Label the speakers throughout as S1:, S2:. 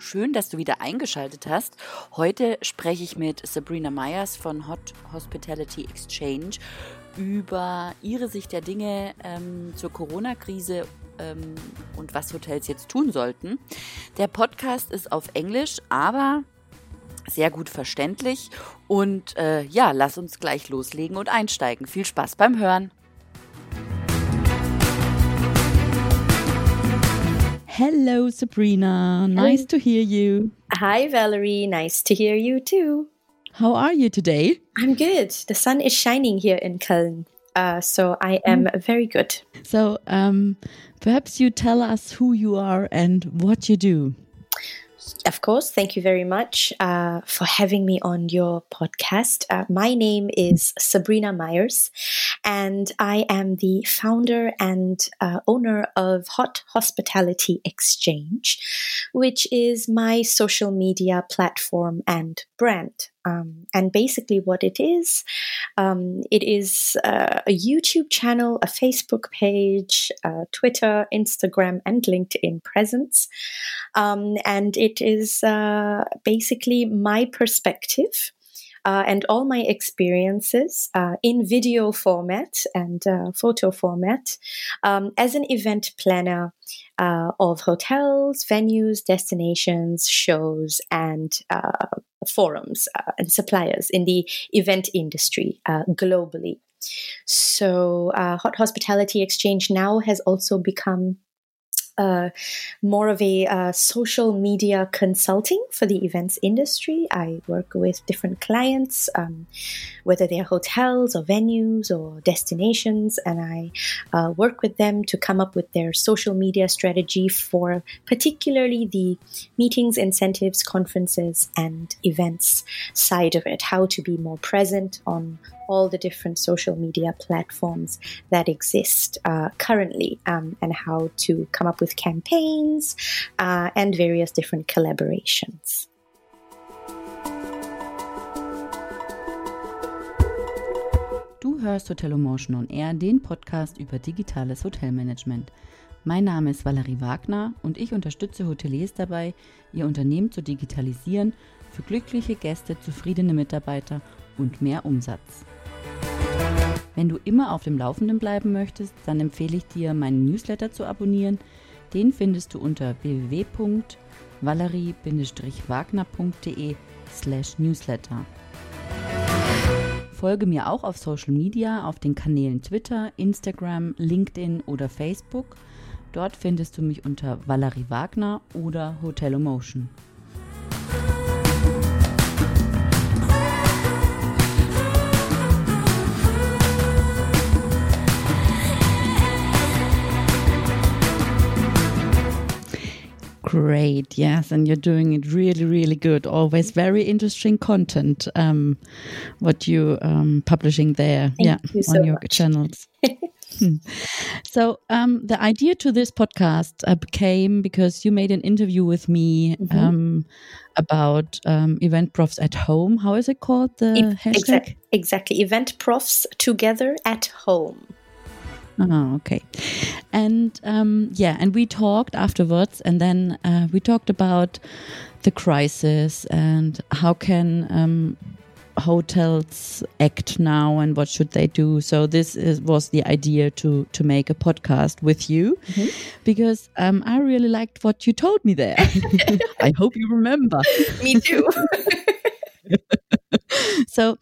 S1: Schön, dass du wieder eingeschaltet hast. Heute spreche ich mit Sabrina Myers von Hot Hospitality Exchange über ihre Sicht der Dinge ähm, zur Corona-Krise ähm, und was Hotels jetzt tun sollten. Der Podcast ist auf Englisch, aber sehr gut verständlich. Und äh, ja, lass uns gleich loslegen und einsteigen. Viel Spaß beim Hören. Hello, Sabrina. Nice to hear you.
S2: Hi, Valerie. Nice to hear you too.
S1: How are you today?
S2: I'm good. The sun is shining here in Köln. Uh, so I am mm. very good.
S1: So, um, perhaps you tell us who you are and what you do.
S2: Of course, thank you very much uh, for having me on your podcast. Uh, my name is Sabrina Meyers, and I am the founder and uh, owner of Hot Hospitality Exchange, which is my social media platform and brand. Um, and basically, what it is, um, it is uh, a YouTube channel, a Facebook page, uh, Twitter, Instagram, and LinkedIn presence. Um, and it is uh, basically my perspective. Uh, and all my experiences uh, in video format and uh, photo format um, as an event planner uh, of hotels, venues, destinations, shows, and uh, forums and suppliers in the event industry globally. So, Hot Hospitality Exchange now has also become uh, more of a uh, social media consulting for the events industry. I work with different clients, um, whether they're hotels or venues or destinations, and I uh, work with them to come up with their social media strategy for particularly the meetings, incentives, conferences, and events side of it. How to be more present on all the different social media platforms that exist uh, currently um, and how to come up with campaigns uh, and various different collaborations.
S1: Du hörst Hotelomotion on Air, den Podcast über digitales Hotelmanagement. Mein Name ist Valerie Wagner und ich unterstütze Hoteliers dabei, ihr Unternehmen zu digitalisieren für glückliche Gäste, zufriedene Mitarbeiter und mehr Umsatz. Wenn du immer auf dem Laufenden bleiben möchtest, dann empfehle ich dir, meinen Newsletter zu abonnieren. Den findest du unter www.valerie-wagner.de slash newsletter. Folge mir auch auf Social Media, auf den Kanälen Twitter, Instagram, LinkedIn oder Facebook. Dort findest du mich unter Valerie Wagner oder Hotelomotion. Great, yes, and you're doing it really, really good. Always very interesting content. Um, what you um publishing there,
S2: Thank
S1: yeah,
S2: you
S1: on your
S2: much.
S1: channels. Hmm. So um, the idea to this podcast uh, came because you made an interview with me
S2: Mhm.
S1: um, about um, event profs at home. How is it called? The
S2: E-
S1: hashtag.
S2: exact- exactly. Event profs together at home.
S1: Oh, okay. And um, yeah, and we talked afterwards, and then uh, we talked about the crisis and how can um, hotels act now and what should they do. So this is, was the idea to to make a podcast with you
S2: Mhm.
S1: because um, I really liked what you told me there. I hope you remember.
S2: Me too.
S1: so,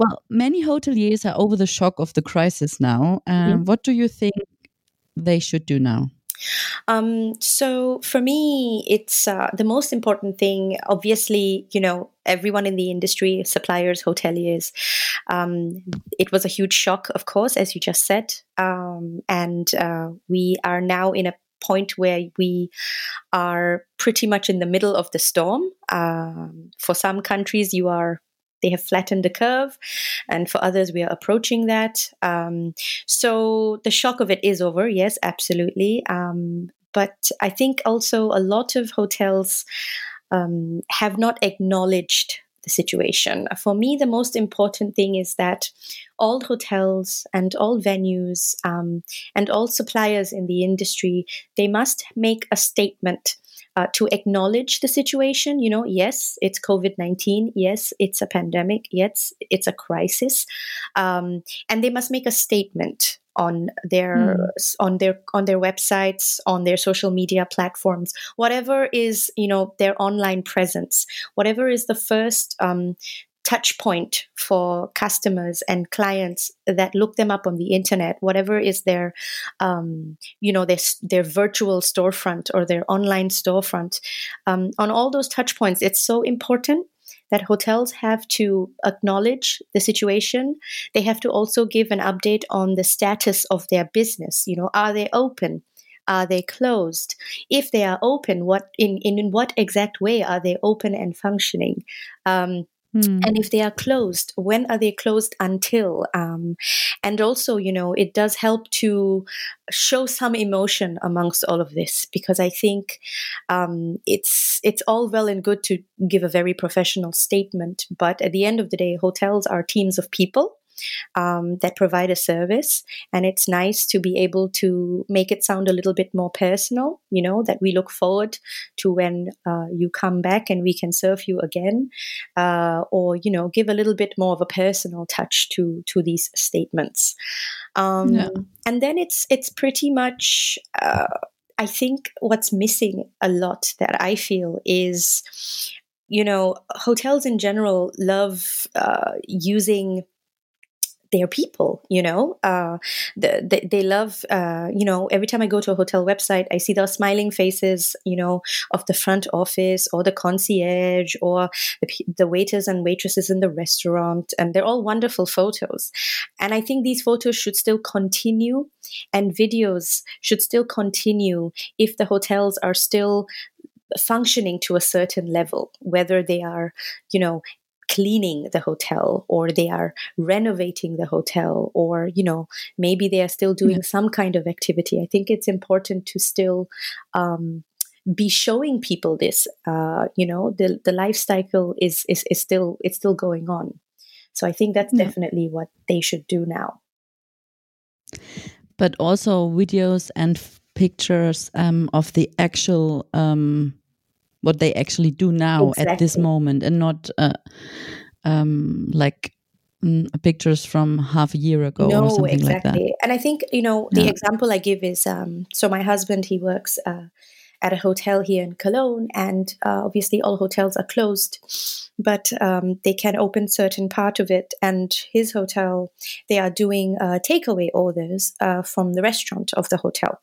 S1: well, many hoteliers are over the shock of the crisis now. Um,
S2: Mhm.
S1: What do you think they should do now?
S2: Um, so for me, it's uh, the most important thing. Obviously, you know, everyone in the industry, suppliers, hoteliers, um, it was a huge shock, of course, as you just said. Um, and uh, we are now in a point where we are pretty much in the middle of the storm. Um, for some countries, you are they have flattened the curve, and for others, we are approaching that. Um, so the shock of it is over, yes, absolutely. Um, but I think also a lot of hotels um, have not acknowledged the situation. For me, the most important thing is that all hotels and all venues um, and all suppliers in the industry they must make a statement uh, to acknowledge the situation. You know, yes, it's COVID 19. Yes, it's a pandemic. Yes, it's a crisis. Um, and they must make a statement on their mm. on their on their websites on their social media platforms whatever is you know their online presence whatever is the first um, touch point for customers and clients that look them up on the internet whatever is their um, you know their, their virtual storefront or their online storefront um, on all those touch points it's so important that hotels have to acknowledge the situation. They have to also give an update on the status of their business. You know are they open? Are they closed? If they are open what in, in, in what exact way are they open and functioning? Um, Mm. And if they are closed, when are they closed until? Um, and also, you know, it does help to show some emotion amongst all of this because I think um, it's it's all well and good to give a very professional statement, but at the end of the day, hotels are teams of people um, that provide a service. And it's nice to be able to make it sound a little bit more personal, you know, that we look forward to when uh, you come back and we can serve you again. Uh, or, you know, give a little bit more of a personal touch to, to these statements. Um, yeah. And then it's, it's pretty much, uh, I think what's missing a lot that I feel is, you know, hotels in general love uh, using their people you know? Uh, the, the, they love uh, you know every time i go to a hotel website i see the smiling faces you know of the front office or the concierge or the, the waiters and waitresses in the restaurant and they're all wonderful photos. And i think these photos should still continue and videos should still continue if the hotels are still functioning to a certain level, whether they are, you know, cleaning the hotel or they are renovating the hotel or you know maybe they are still doing yeah. some kind of activity i think it's important to still um, be showing people this uh, you know the the life cycle is, is is still it's still going on so i think that's yeah. definitely what they should do now
S1: but also videos and pictures um, of the actual um, what they actually do now exactly. at this moment and not uh, um, like mm, pictures from half a year ago no, or something exactly. like that.
S2: And I think, you know, the yeah. example I give is um, so my husband, he works uh, at a hotel here in Cologne, and uh, obviously all hotels are closed, but um, they can open certain part of it. And his hotel, they are doing uh, takeaway orders uh, from the restaurant of the hotel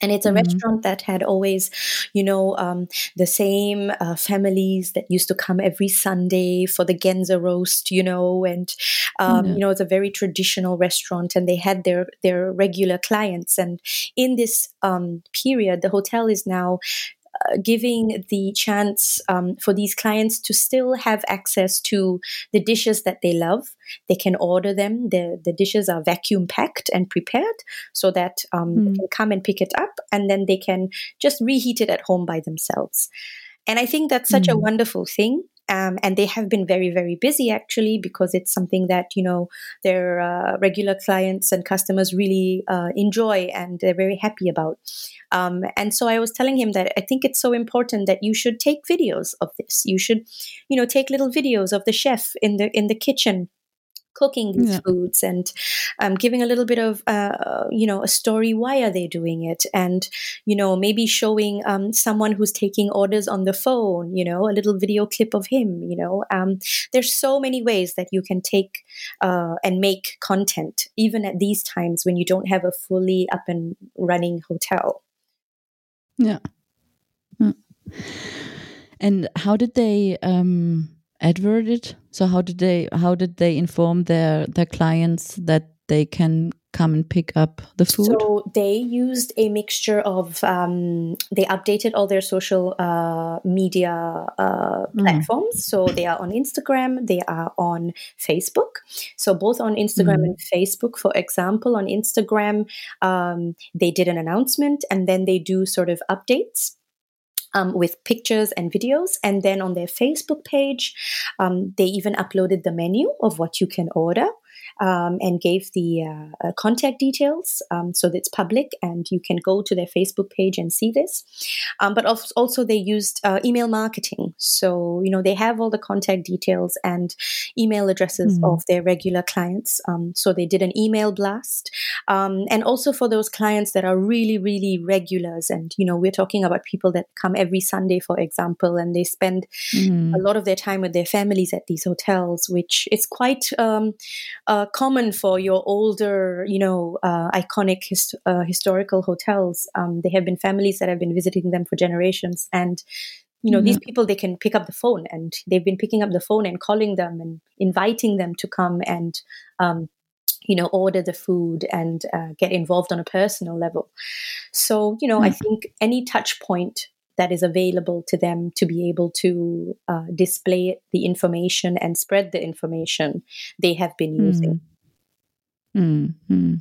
S2: and it's a mm-hmm. restaurant that had always you know um, the same uh, families that used to come every sunday for the genza roast you know and um, mm-hmm. you know it's a very traditional restaurant and they had their their regular clients and in this um, period the hotel is now giving the chance um, for these clients to still have access to the dishes that they love. They can order them. The, the dishes are vacuum packed and prepared so that um, mm. they hmm. can come and pick it up and then they can just reheat it at home by themselves. And I think that's such mm. a hmm. wonderful thing. Um, and they have been very very busy actually because it's something that you know their uh, regular clients and customers really uh, enjoy and they're very happy about. Um, and so i was telling him that i think it's so important that you should take videos of this. You should you know take little videos of the chef in the in the kitchen cooking these yeah. foods and um, giving a little bit of uh, you know a story why are they doing it and you know maybe showing um, someone who's taking orders on the phone you know a little video clip of him you know um, there's so many ways that you can take uh, and make content even at these times when you don't have a fully up and running hotel
S1: yeah, yeah. and how did they um advert it so how did they how did they inform their their clients that they can come and pick up the food
S2: so they used a mixture of um, they updated all their social uh, media uh, mm. platforms mm. so they are on instagram they are on facebook so both on instagram mm. and facebook for example on instagram um, they did an announcement and then they do sort of updates um, with pictures and videos. And then on their Facebook page, um, they even uploaded the menu of what you can order. Um, and gave the uh, uh, contact details um, so that it's public and you can go to their Facebook page and see this. Um, but also, they used uh, email marketing. So, you know, they have all the contact details and email addresses mm. of their regular clients. Um, so, they did an email blast. Um, and also for those clients that are really, really regulars. And, you know, we're talking about people that come every Sunday, for example, and they spend mm. a lot of their time with their families at these hotels, which is quite um, uh, common for your older, you know, uh, iconic hist- uh, historical hotels. Um, they have been families that have been visiting them for generations, and you know, mm-hmm. these people they can pick up the phone, and they've been picking up the phone and calling them and inviting them to come and. Um, you know, order the food and uh, get involved on a personal level. So, you know, mm-hmm. I think any touch point that is available to them to be able to uh, display the information and spread the information they have been hmm. using.
S1: Mm. Mm.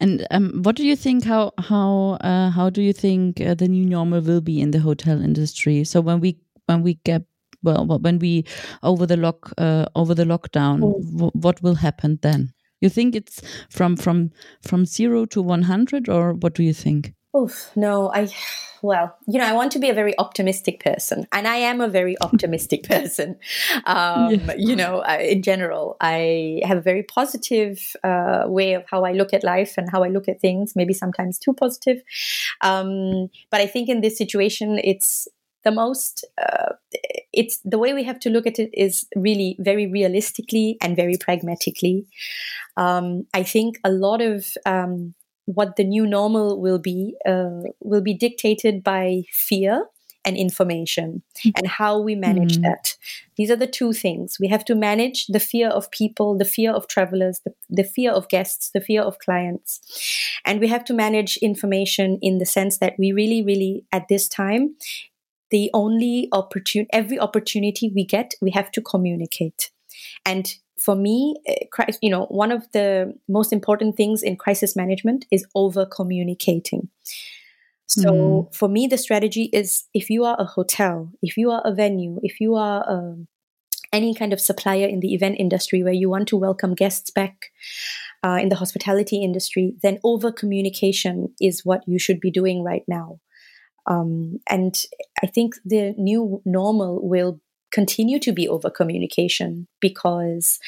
S1: And um, what do you think? How how uh, how do you think uh, the new normal will be in the hotel industry? So when we when we get well, when we over the lock uh, over the lockdown, mm. what will happen then? You think it's from from from zero to one hundred, or what do you think?
S2: Oof, no, I, well, you know, I want to be a very optimistic person, and I am a very optimistic person. Um, yeah. You know, in general, I have a very positive uh, way of how I look at life and how I look at things, maybe sometimes too positive. Um, but I think in this situation, it's the most, uh, it's the way we have to look at it is really very realistically and very pragmatically. Um, I think a lot of, um, what the new normal will be uh, will be dictated by fear and information mm-hmm. and how we manage mm. that. These are the two things. We have to manage the fear of people, the fear of travelers, the, the fear of guests, the fear of clients. And we have to manage information in the sense that we really, really, at this time, the only opportunity, every opportunity we get, we have to communicate. And for me, eh, you know, one of the most important things in crisis management is over communicating. So mm. for me, the strategy is if you are a hotel, if you are a venue, if you are um, any kind of supplier in the event industry where you want to welcome guests back uh, in the hospitality industry, then over communication is what you should be doing right now. Um, and I think the new normal will continue to be over communication because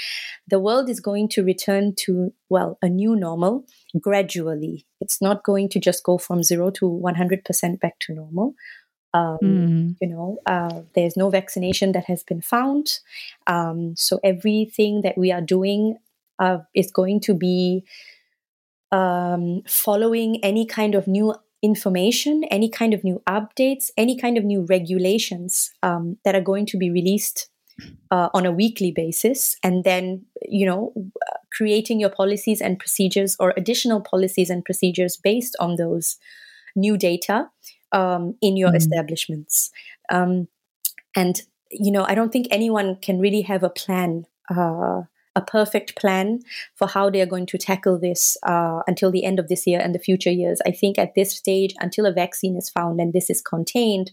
S2: the world is going to return to, well, a new normal gradually. It's not going to just go from zero to 100% back to normal. Um, mm. You know, uh, there's no vaccination that has been found. Um, so everything that we are doing uh, is going to be um, following any kind of new information, any kind of new updates, any kind of new regulations um, that are going to be released uh, on a weekly basis, and then you know creating your policies and procedures or additional policies and procedures based on those new data um, in your mm-hmm. establishments. Um, and you know, I don't think anyone can really have a plan uh, a perfect plan for how they are going to tackle this uh, until the end of this year and the future years. I think at this stage, until a vaccine is found and this is contained,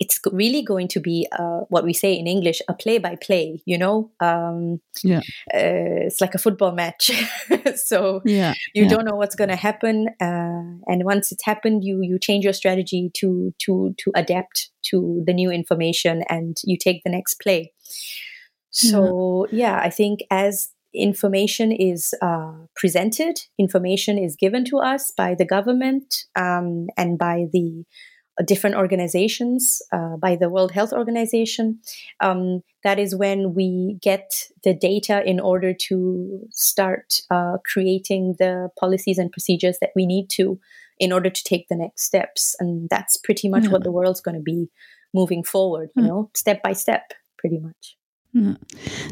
S2: it's really going to be uh, what we say in English a play by play, you know? Um, yeah. Uh, it's like a football match. so yeah. you yeah. don't know what's going to happen. Uh, and once it's happened, you, you change your strategy to, to, to adapt to the new information and you take the next play. So, yeah, yeah I think as information is uh, presented, information is given to us by the government um, and by the uh, different organizations, uh, by the World Health Organization. Um, that is when we get the data in order to start uh, creating the policies and procedures that we need to in order to take the next steps. And that's pretty much yeah. what the world's going to be moving forward, you know, step by step, pretty much.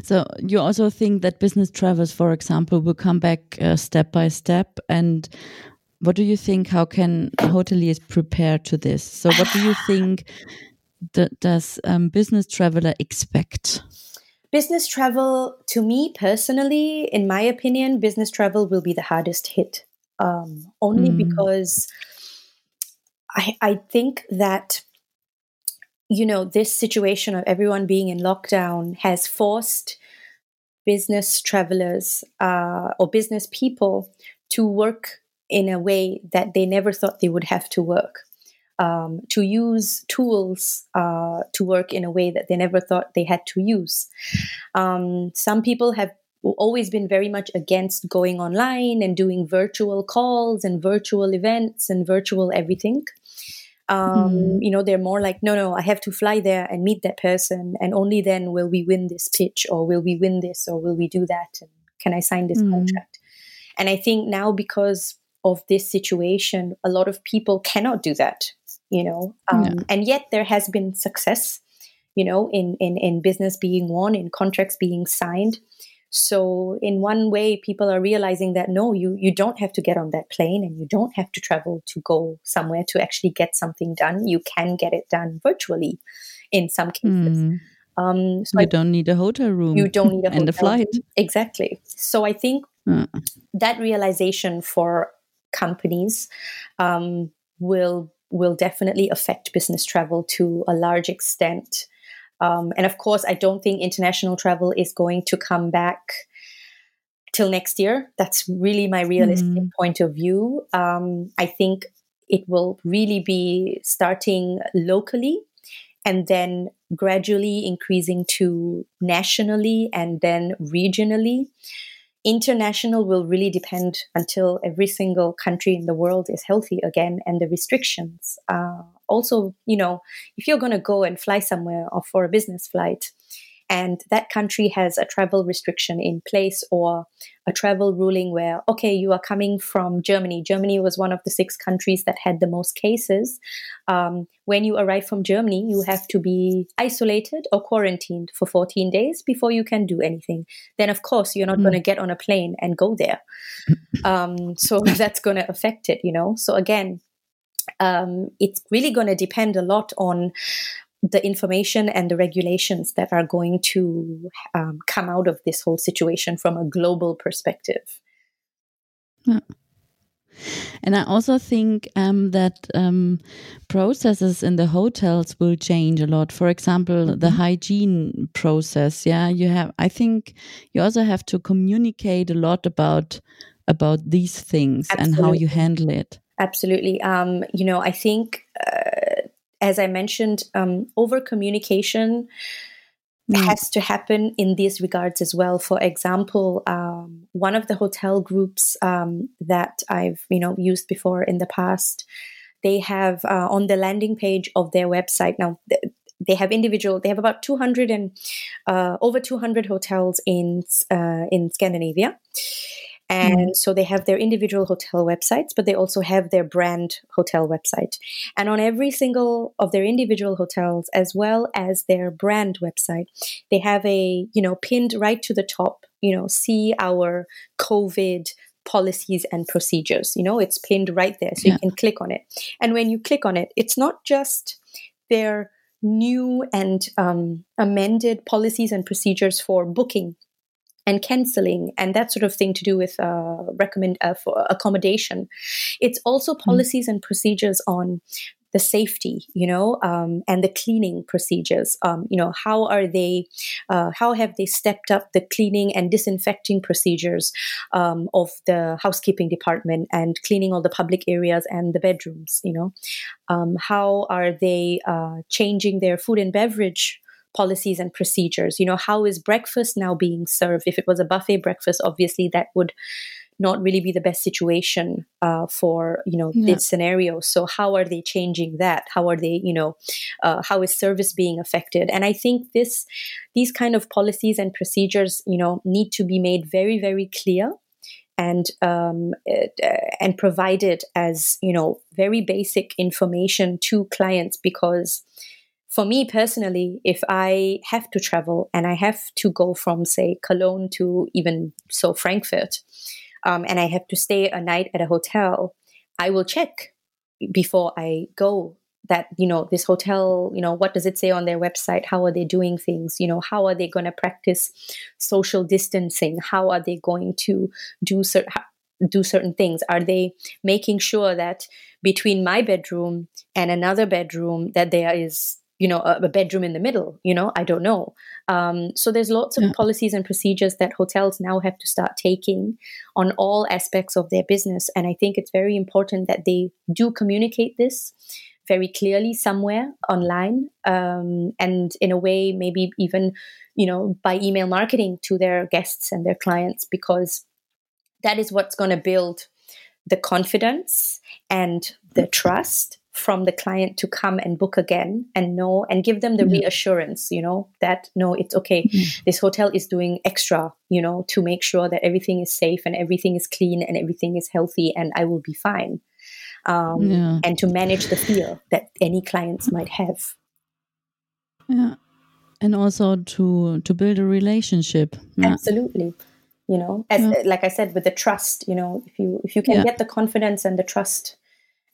S1: So you also think that business travels, for example, will come back uh, step by step. And what do you think? How can hoteliers prepare to this? So what do you think that does um, business traveler expect?
S2: Business travel, to me personally, in my opinion, business travel will be the hardest hit. Um, only mm. because I, I think that you know, this situation of everyone being in lockdown has forced business travelers uh, or business people to work in a way that they never thought they would have to work. Um, to use tools uh, to work in a way that they never thought they had to use. Um, some people have always been very much against going online and doing virtual calls and virtual events and virtual everything. Um, mm. You know, they're more like, no, no, I have to fly there and meet that person, and only then will we win this pitch, or will we win this, or will we do that, and can I sign this mm. contract? And I think now because of this situation, a lot of people cannot do that. You know, um, yeah. and yet there has been success. You know, in in in business being won, in contracts being signed. So in one way, people are realizing that no, you you don't have to get on that plane and you don't have to travel to go somewhere to actually get something done. You can get it done virtually in some cases. Mm.
S1: Um, so you I, don't need a hotel room.
S2: You don't need a
S1: and a flight. Room.
S2: Exactly. So I think uh. that realization for companies um, will will definitely affect business travel to a large extent. Um, and of course, I don't think international travel is going to come back till next year. That's really my realistic mm. point of view. Um, I think it will really be starting locally and then gradually increasing to nationally and then regionally. International will really depend until every single country in the world is healthy again and the restrictions uh, also, you know, if you're going to go and fly somewhere or for a business flight, and that country has a travel restriction in place or a travel ruling where, okay, you are coming from Germany. Germany was one of the six countries that had the most cases. Um, when you arrive from Germany, you have to be isolated or quarantined for 14 days before you can do anything. Then, of course, you're not mm. going to get on a plane and go there. Um, so that's going to affect it, you know? So, again, um, it's really going to depend a lot on the information and the regulations that are going to um, come out of this whole situation from a global perspective.
S1: Yeah. And I also think um, that um, processes in the hotels will change a lot. For example, the mm-hmm. hygiene process. Yeah, you have. I think you also have to communicate a lot about about these things Absolutely. and how you handle it.
S2: Absolutely. Um, you know, I think, uh, as I mentioned, um, over communication mm. has to happen in these regards as well. For example, um, one of the hotel groups um, that I've you know used before in the past, they have uh, on the landing page of their website now. Th- they have individual. They have about two hundred and uh, over two hundred hotels in uh, in Scandinavia, and mm so they have their individual hotel websites, but they also have their brand hotel website. And on every single of their individual hotels, as well as their brand website, they have a, you know, pinned right to the top, you know, see our COVID policies and procedures. You know, it's pinned right there. So yeah. you can click on it. And when you click on it, it's not just their new and um, amended policies and procedures for booking and canceling and that sort of thing to do with uh, recommend uh, for accommodation. It's also hmm. policies mm. and procedures on the safety, you know, um, and the cleaning procedures. Um, you know, how are they? Uh, how have they stepped up the cleaning and disinfecting procedures um, of the housekeeping department and cleaning all the public areas and the bedrooms? You know, um, how are they uh, changing their food and beverage? Policies and procedures. You know, how is breakfast now being served? If it was a buffet breakfast, obviously that would not really be the best situation uh, for you know yeah. this scenario so how are they changing that how are they you know uh, how is service being affected and i think this these kind of policies and procedures you know need to be made very very clear and um, uh, and provided as you know very basic information to clients because for me personally, if I have to travel and I have to go from, say, Cologne to even so Frankfurt, um, and I have to stay a night at a hotel, I will check before I go that you know this hotel you know what does it say on their website? How are they doing things? You know how are they going to practice social distancing? How are they going to do certain do certain things? Are they making sure that between my bedroom and another bedroom that there is you know, a, a bedroom in the middle. You know, I don't know. Um, so there's lots of yeah. policies and procedures that hotels now have to start taking on all aspects of their business, and I think it's very important that they do communicate this very clearly somewhere online um, and in a way maybe even you know by email marketing to their guests and their clients because that is what's going to build the confidence and the trust from the client to come and book again and know and give them the mm-hmm. reassurance you know that no it's okay mm-hmm. this hotel is doing extra you know to make sure that everything is safe and everything is clean and everything is healthy and i will be fine um, yeah. and to manage the fear that any clients might have
S1: yeah and also to to build a relationship
S2: yeah. absolutely you know as yeah. like i said with the trust you know if you if you can get the confidence and the trust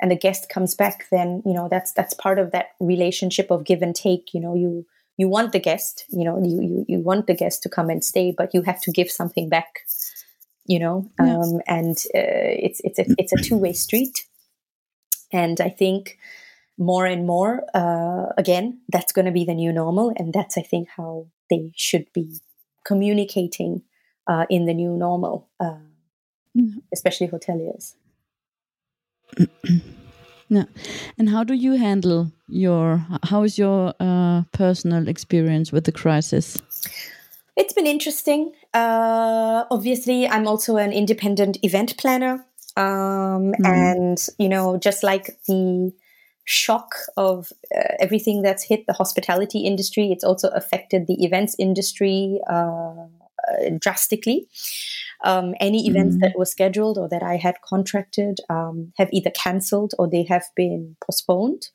S2: and the guest comes back then you know that's that's part of that relationship of give and take you know you you want the guest you know you you, you want the guest to come and stay but you have to give something back you know? Um, and uh, it's it's a, it's a two-way street. And i think more and more uh, again that's going to be the new normal and that's i think how they should be communicating uh, in the new normal uh, mm-hmm. especially hoteliers
S1: yeah and how do you handle your how is your uh, personal experience with the crisis
S2: it's been interesting uh, obviously i'm also an independent event planner um, mm. and you know just like the shock of uh, everything that's hit the hospitality industry. It's also affected the events industry uh, uh drastically. Um, any events mm that were scheduled or that I had contracted um, have either cancelled or they have been postponed.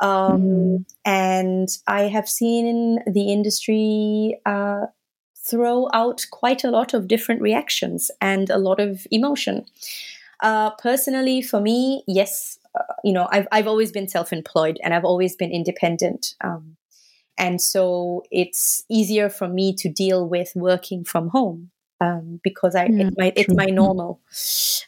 S2: Um, mm And I have seen the industry uh, throw out quite a lot of different reactions and a lot of emotion. Uh, personally, for me, yes, uh, you know, I've I've always been self-employed and I've always been independent, um, and so it's easier for me to deal with working from home um, because I yeah, it's my it's my normal.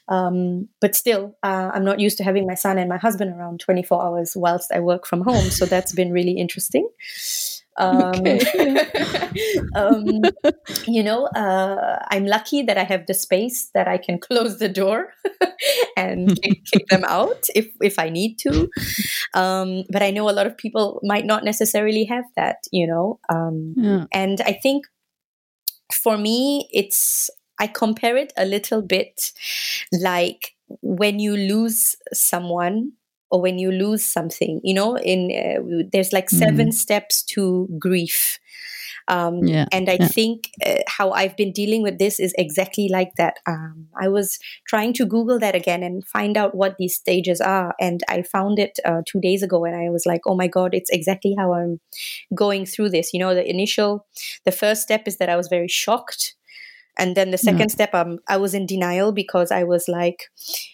S2: Um, but still, uh, I'm not used to having my son and my husband around 24 hours whilst I work from home, so that's been really interesting. Um, okay. um, you know, uh, I'm lucky that I have the space that I can close the door and kick, them out if if I need to. Um, but I know a lot of people might not necessarily have that. You know, um, yeah. and I think for me, it's I compare it a little bit like when you lose someone or when you lose something you know in uh, there's like 7 mm. steps to grief um, yeah, and I yeah. think uh, how I've been dealing with this is exactly like that. Um, I was trying to Google that again and find out what these stages are. And I found it uh, two days ago and I was like, oh my God, it's exactly how I'm going through this. You know, the initial, the first step is that I was very shocked and then the second mm. step um, i was in denial because i was like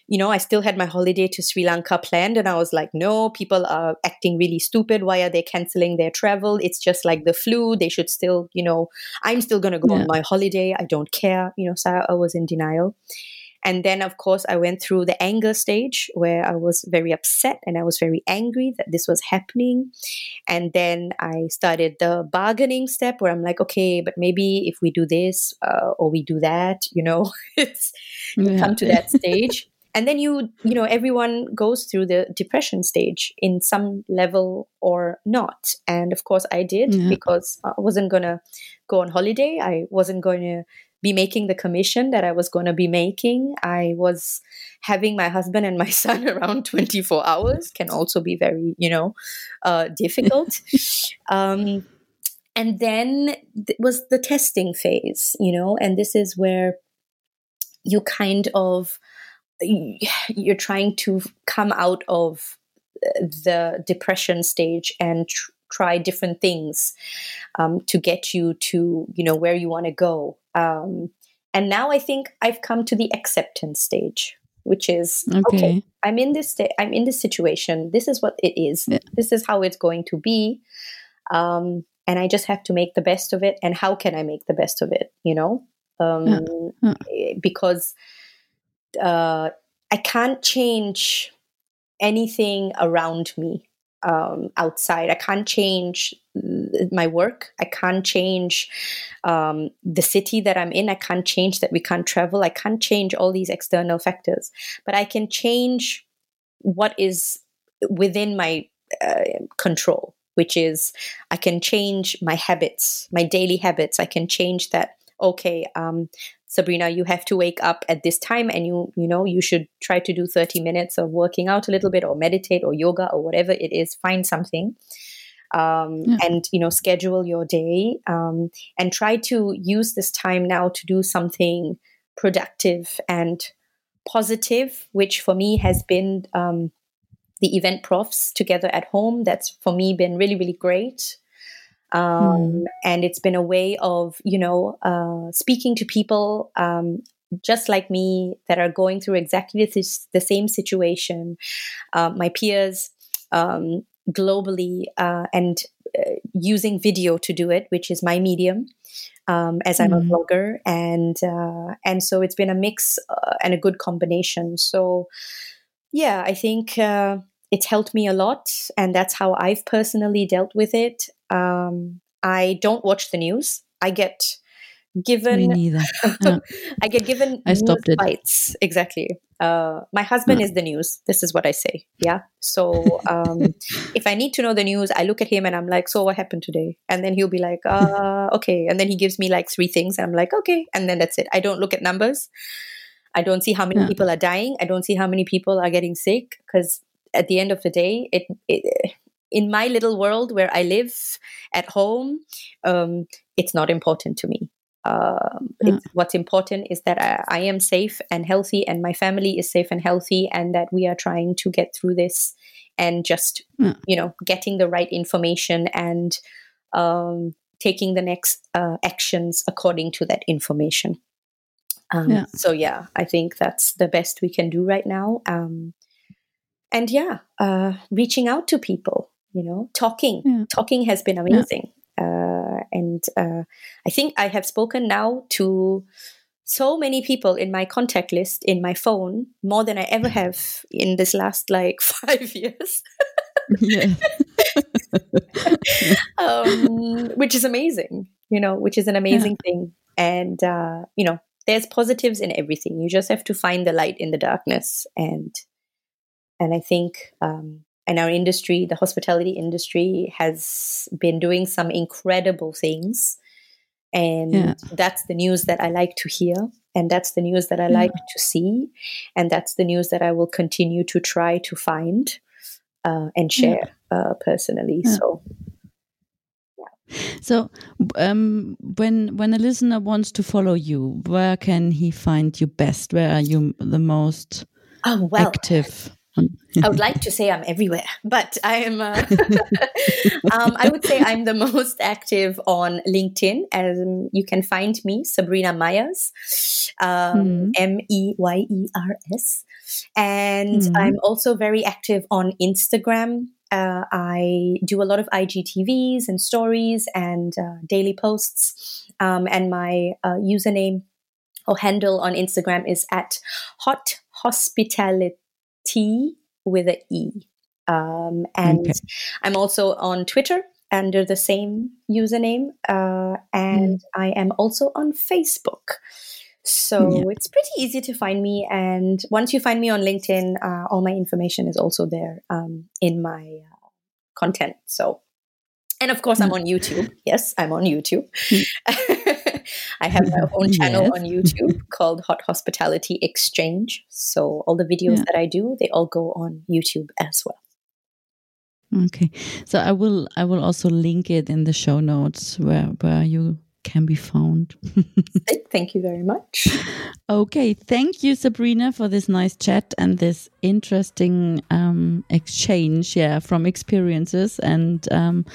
S2: you know i still had my holiday to sri lanka planned and i was like no people are acting really stupid. Why are they canceling their travel? It's just like the flu. They should still you know i'm still going to go yeah. on my holiday. I don't care. You know so i was in denial and then, of course, I went through the anger stage where I was very upset and I was very angry that this was happening. And then I started the bargaining step where I'm like, okay, but maybe if we do this uh, or we do that, you know, it's you yeah. come to that stage. and then you you know everyone goes through the depression stage in some level or not and of course i did yeah. because i wasn't going to go on holiday i wasn't going to be making the commission that I was going to be making. I was having my husband and my son around 24 hours, can also be very, you know, uh, difficult. um, and then th- was the testing phase, you know, and this is where you kind of you're trying to come out of the depression stage and tr- try different things um, to get you to you know where you want to go um, and now I think I've come to the acceptance stage, which is okay. okay I'm in this. Sta- I'm in this situation. This is what it is. Yeah. This is how it's going to be. Um, and I just have to make the best of it. And how can I make the best of it? You know, um, yeah. Yeah. Eh, because uh, I can't change anything around me. Um, outside. I can't change my work. I can't change um, the city that I'm in. I can't change that we can't travel. I can't change all these external factors, but I can change what is within my uh, control, which is I can change my habits, my daily habits. I can change that. Okay, um, Sabrina, you have to wake up at this time and you, you know, you should try to do 30 minutes of working out a little bit or meditate or yoga or whatever it is, find something. Um, yeah. and you know schedule your day um, and try to use this time now to do something productive and positive which for me has been um, the event profs together at home that's for me been really really great um, mm. and it's been a way of you know uh, speaking to people um, just like me that are going through exactly this, the same situation uh, my peers um, globally uh, and uh, using video to do it which is my medium um, as I'm mm. a blogger, and uh, and so it's been a mix uh, and a good combination. So, yeah, I think uh, it's helped me a lot, and that's how I've personally dealt with it. Um, I don't watch the news. I get given.
S1: Me neither.
S2: Yeah. I get given.
S1: I stopped it.
S2: Bites exactly. Uh, my husband yeah. is the news. This is what I say. Yeah. So um, if I need to know the news, I look at him and I'm like, "So what happened today?" And then he'll be like, uh, "Okay." And then he gives me like three things, and I'm like, "Okay." And then that's it. I don't look at numbers. I don't see how many people are dying. I don't see how many people are getting sick because at the end of the day, it, it in my little world where I live at home, um, it's not important to me. Um, yeah. what's important is that I, I, am safe and healthy, and my family is safe and healthy, and that we are trying to get through this and just, yeah. you know, getting the right information and um, taking the next uh, actions according to that information. Um, yeah. So, yeah, I think that's the best we can do right now. Um, and yeah, uh, reaching out to people, you know, talking. Talking has been amazing. Uh, and uh, I think I have spoken now to so many people in my contact list in my phone more than I ever have in this last like five years. um, which is amazing, you know, which is an amazing yeah. thing. And, uh, you know, there's positives in everything. You just have to find the light in the darkness. And, and I think, um, and our industry, the hospitality industry, has been doing some incredible things. And yeah. that's the news that I like to hear. And that's the news that I yeah. like to see. And that's the news that I will continue to try to find uh, and share yeah. uh, personally. So.
S1: So, um, when when a listener wants to follow you, where can he find you best? Where are you the most
S2: oh, well,
S1: active?
S2: I would like to say I'm everywhere, but I am. Uh, um, I would say I'm the most active on LinkedIn, and you can find me Sabrina Meyers, um, hmm. M E Y E R S, and mm. I'm also very active on Instagram. Uh, I do a lot of IGTVs and stories and uh, daily posts, um, and my uh, username or handle on Instagram is at Hot Hospitality with a E. Um, and okay. I'm also on Twitter under the same username. Uh, and mm. I am also on Facebook. So yeah. it's pretty easy to find me. And once you find me on LinkedIn, uh, all my information is also there um, in my uh, content. So, and of course, I'm mm. on YouTube. Yes, I'm on YouTube. I have my own channel yes. on YouTube called Hot Hospitality Exchange. So all the videos yeah. that I do, they all go on YouTube as well.
S1: Okay. So I will I will also link it in the show notes where where you can be found.
S2: thank you very much.
S1: Okay, thank you, Sabrina, for this nice chat and this interesting um, exchange, yeah, from experiences and um,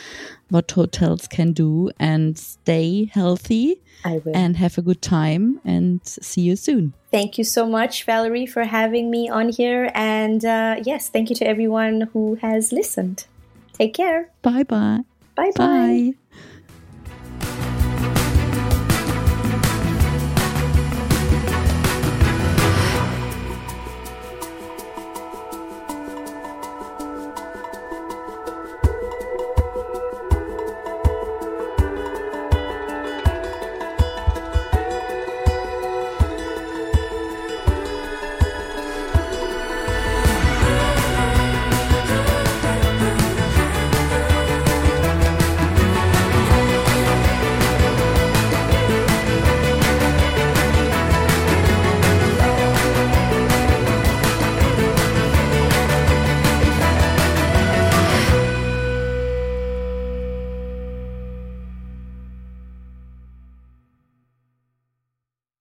S1: what hotels can do. And stay healthy.
S2: I will.
S1: And have a good time. And see you soon.
S2: Thank you so much, Valerie, for having me on here. And uh, yes, thank you to everyone who has listened. Take care.
S1: Bye-bye.
S2: Bye bye.